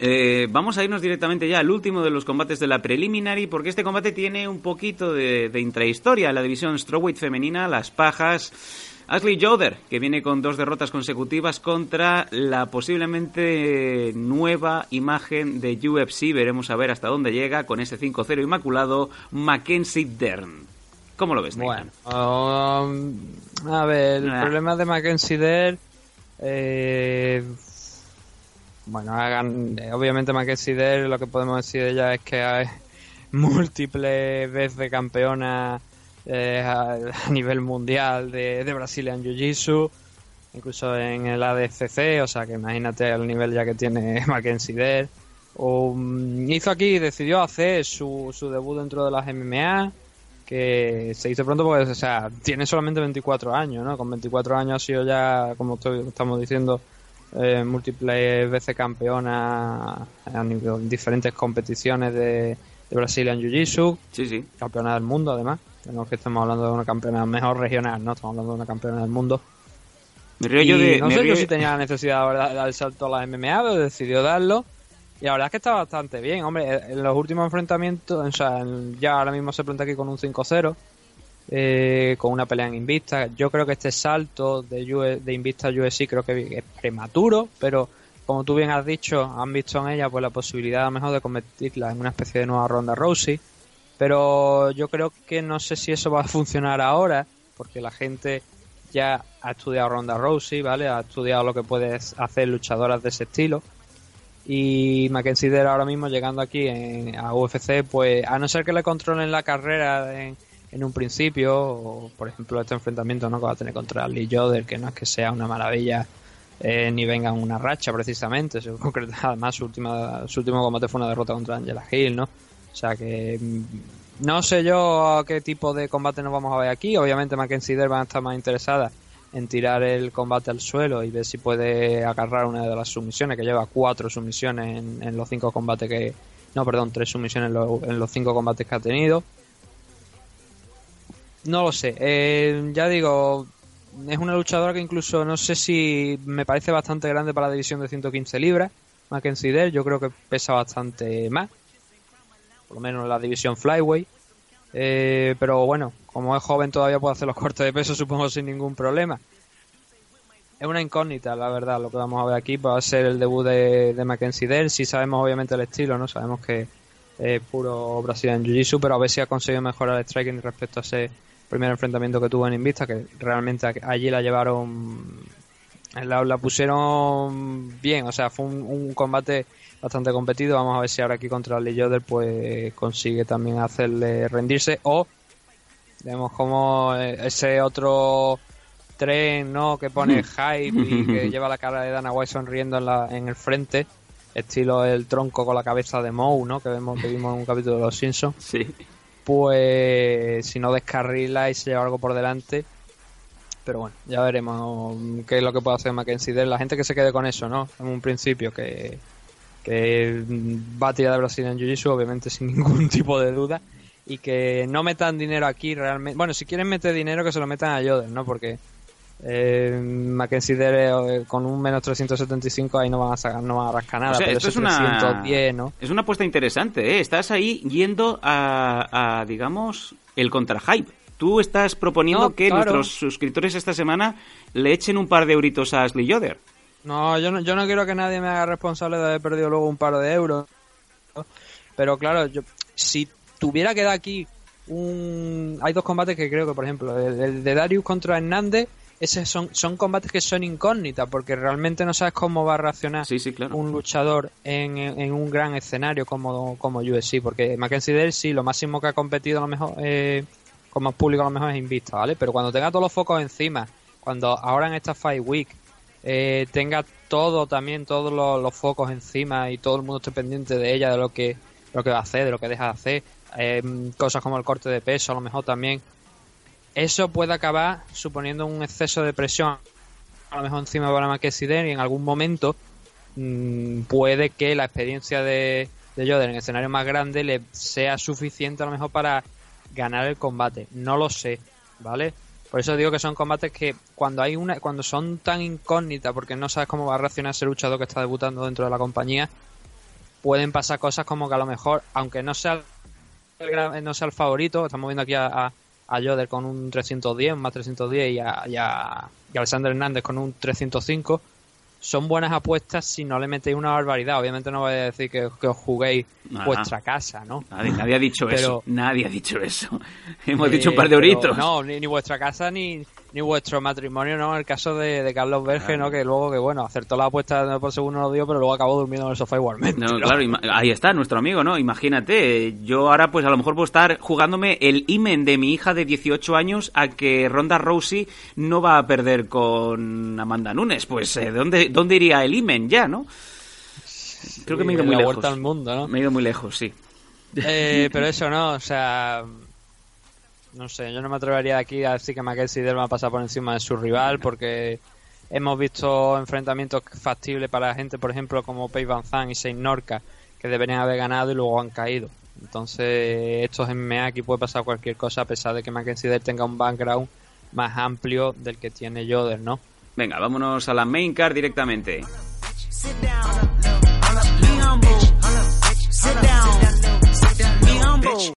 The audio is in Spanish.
Eh, vamos a irnos directamente ya al último de los combates de la preliminary, porque este combate tiene un poquito de, intrahistoria. La división strawweight femenina, las pajas. Ashley Joder, que viene con dos derrotas consecutivas contra la posiblemente nueva imagen de UFC. Veremos a ver hasta dónde llega con ese 5-0 inmaculado Mackenzie Dern. ¿Cómo lo ves, Bueno, um, a ver, el problema de Mackenzie Dern eh, bueno, hagan, eh, obviamente Mackenzie Dell, lo que podemos decir de ella es que hay múltiples veces campeona eh, a, nivel mundial de, de Brazilian Jiu-Jitsu, incluso en el ADCC, o sea que imagínate el nivel ya que tiene Mackenzie. Um, hizo aquí, decidió hacer su, su debut dentro de las MMA, que se hizo pronto porque, o sea, tiene solamente 24 años, ¿no? Con 24 años ha sido ya, como estamos diciendo, eh, múltiples veces campeona en diferentes competiciones de, de Brazilian Jiu-Jitsu. Sí, sí. Campeona del mundo, además. No que estamos hablando de una campeona mejor regional, no estamos hablando de una campeona del mundo. Me río yo de, no sé yo si tenía la necesidad de dar el salto a la MMA, pero decidió darlo. Y la verdad es que está bastante bien. Hombre, en los últimos enfrentamientos, o sea, ya ahora mismo se plantea aquí con un 5-0 eh, con una pelea en Invista. Yo creo que este salto de, de Invista a USC creo que es prematuro, pero como tú bien has dicho, han visto en ella pues la posibilidad a lo mejor de convertirla en una especie de nueva ronda Rousey. Pero yo creo que no sé si eso va a funcionar ahora, porque la gente ya ha estudiado Ronda Rousey, ¿vale? Ha estudiado lo que puedes hacer luchadoras de ese estilo. Y Mackenzie ahora mismo llegando aquí en, a UFC, pues a no ser que le controlen la carrera en, en un principio, o por ejemplo este enfrentamiento ¿no? que va a tener contra Lee Joder, que no es que sea una maravilla eh, ni venga una racha precisamente, además su, última, su último combate fue una derrota contra Angela Hill, ¿no? O sea que mm, no sé yo a qué tipo de combate nos vamos a ver aquí, obviamente Mackenzie Dare va a estar más interesada en tirar el combate al suelo y ver si puede agarrar una de las sumisiones, que lleva cuatro sumisiones en, los cinco combates que... No, perdón, tres sumisiones en los cinco combates que ha tenido no lo sé. Eh, ya digo, es una luchadora que incluso no sé si me parece bastante grande para la división de 115 libras. Mackenzie Dell, yo creo que pesa bastante más. Por lo menos en la división Flyway. Eh, pero bueno, como es joven todavía puede hacer los cortes de peso, supongo, sin ningún problema. Es una incógnita, la verdad, lo que vamos a ver aquí. Va a ser el debut de, de Mackenzie Dell. Si sabemos, obviamente, el estilo, ¿no? Sabemos que es puro Brazilian Jiu-Jitsu, pero a ver si ha conseguido mejorar el striking respecto a ese primer enfrentamiento que tuvo en Invista, que realmente allí la llevaron, la, pusieron bien, o sea, fue un, combate bastante competido. Vamos a ver si ahora aquí contra Lee Yoder pues consigue también hacerle rendirse. O vemos como ese otro tren no que pone hype y que lleva la cara de Dana White sonriendo en, la, en el frente estilo el tronco con la cabeza de Moe no que vemos que vimos en un capítulo de los Simpsons sí pues si no descarrila y se lleva algo por delante. Pero bueno, ya veremos qué es lo que puede hacer Mackenzie La gente que se quede con eso, ¿no? En un principio, que, que va a tirar de Brasil en Jiu-Jitsu, obviamente sin ningún tipo de duda. Y que no metan dinero aquí realmente. Bueno, si quieren meter dinero, que se lo metan a Yoder, ¿no? Porque eh, Mackenzie eh, con un menos 375 ahí no van a sacar, no van a rascar nada. pero esto es una, es una apuesta interesante, ¿eh? Estás ahí yendo a, digamos, el contrahype. Tú estás proponiendo que nuestros suscriptores esta semana le echen un par de euritos a Ashley Yoder. No yo, no, yo no quiero que nadie me haga responsable de haber perdido luego un par de euros. Pero claro, yo, si tuviera que dar aquí un... Hay dos combates que creo que, por ejemplo, el de Darius contra Hernández esos son, son combates que son incógnitas porque realmente no sabes cómo va a reaccionar un luchador en, un gran escenario como, como UFC, porque Mackenzie Dell sí, lo máximo que ha competido a lo mejor eh, como público a lo mejor es Invista, ¿vale? Pero cuando tenga todos los focos encima, cuando ahora en esta Fight Week eh, tenga todo también, todos los, focos encima y todo el mundo esté pendiente de ella, de lo que, lo que va a hacer, de lo que deja de hacer, eh, cosas como el corte de peso a lo mejor también eso puede acabar suponiendo un exceso de presión a lo mejor encima para Maquesider y en algún momento mm, puede que la experiencia de, de en escenario más grande le sea suficiente a lo mejor para ganar el combate. No lo sé, ¿vale? Por eso digo que son combates que cuando hay una, cuando son tan incógnitas, porque no sabes cómo va a reaccionar ese luchador que está debutando dentro de la compañía, pueden pasar cosas como que a lo mejor, aunque no sea el, no sea el favorito, estamos viendo aquí a, a Joder con un 310, un más 310 y a, y a, y Alexander Hernández con un 305, son buenas apuestas si no le metéis una barbaridad. Obviamente no voy a decir que, que os juguéis Nada. vuestra casa, ¿no? Nadie, nadie ha dicho Pero- eso. Nadie ha dicho eso. Hemos Eh, dicho un par de pero euritos. No, ni, ni vuestra casa ni, ni vuestro matrimonio, ¿no? El caso de, de Carlos Berge, ¿no? Que luego, que bueno, acertó la apuesta por segundo lo dio, pero luego acabó durmiendo en el sofá igualmente. No, ¿no? claro, ahí está nuestro amigo, ¿no? Imagínate, yo ahora pues a lo mejor puedo estar jugándome el imen de mi hija de 18 años a que Ronda Rousey no va a perder con Amanda Nunes. Pues eh, ¿dónde, ¿dónde iría el imen ya, no? Creo que me he ido muy la lejos. vuelta al mundo, ¿no? Me he ido muy lejos, sí. Eh, pero eso no, o sea, no sé, yo no me atrevería de aquí a decir que Mackenzie Dell va a pasar por encima de su rival porque hemos visto enfrentamientos factibles para gente, por ejemplo, como Pei Van Zandt y Saint Norca, que deberían haber ganado y luego han caído. Entonces, estos MMA aquí puede pasar cualquier cosa a pesar de que Mackenzie Dell tenga un background más amplio del que tiene Yoder, ¿no? Venga, vámonos a la main card directamente.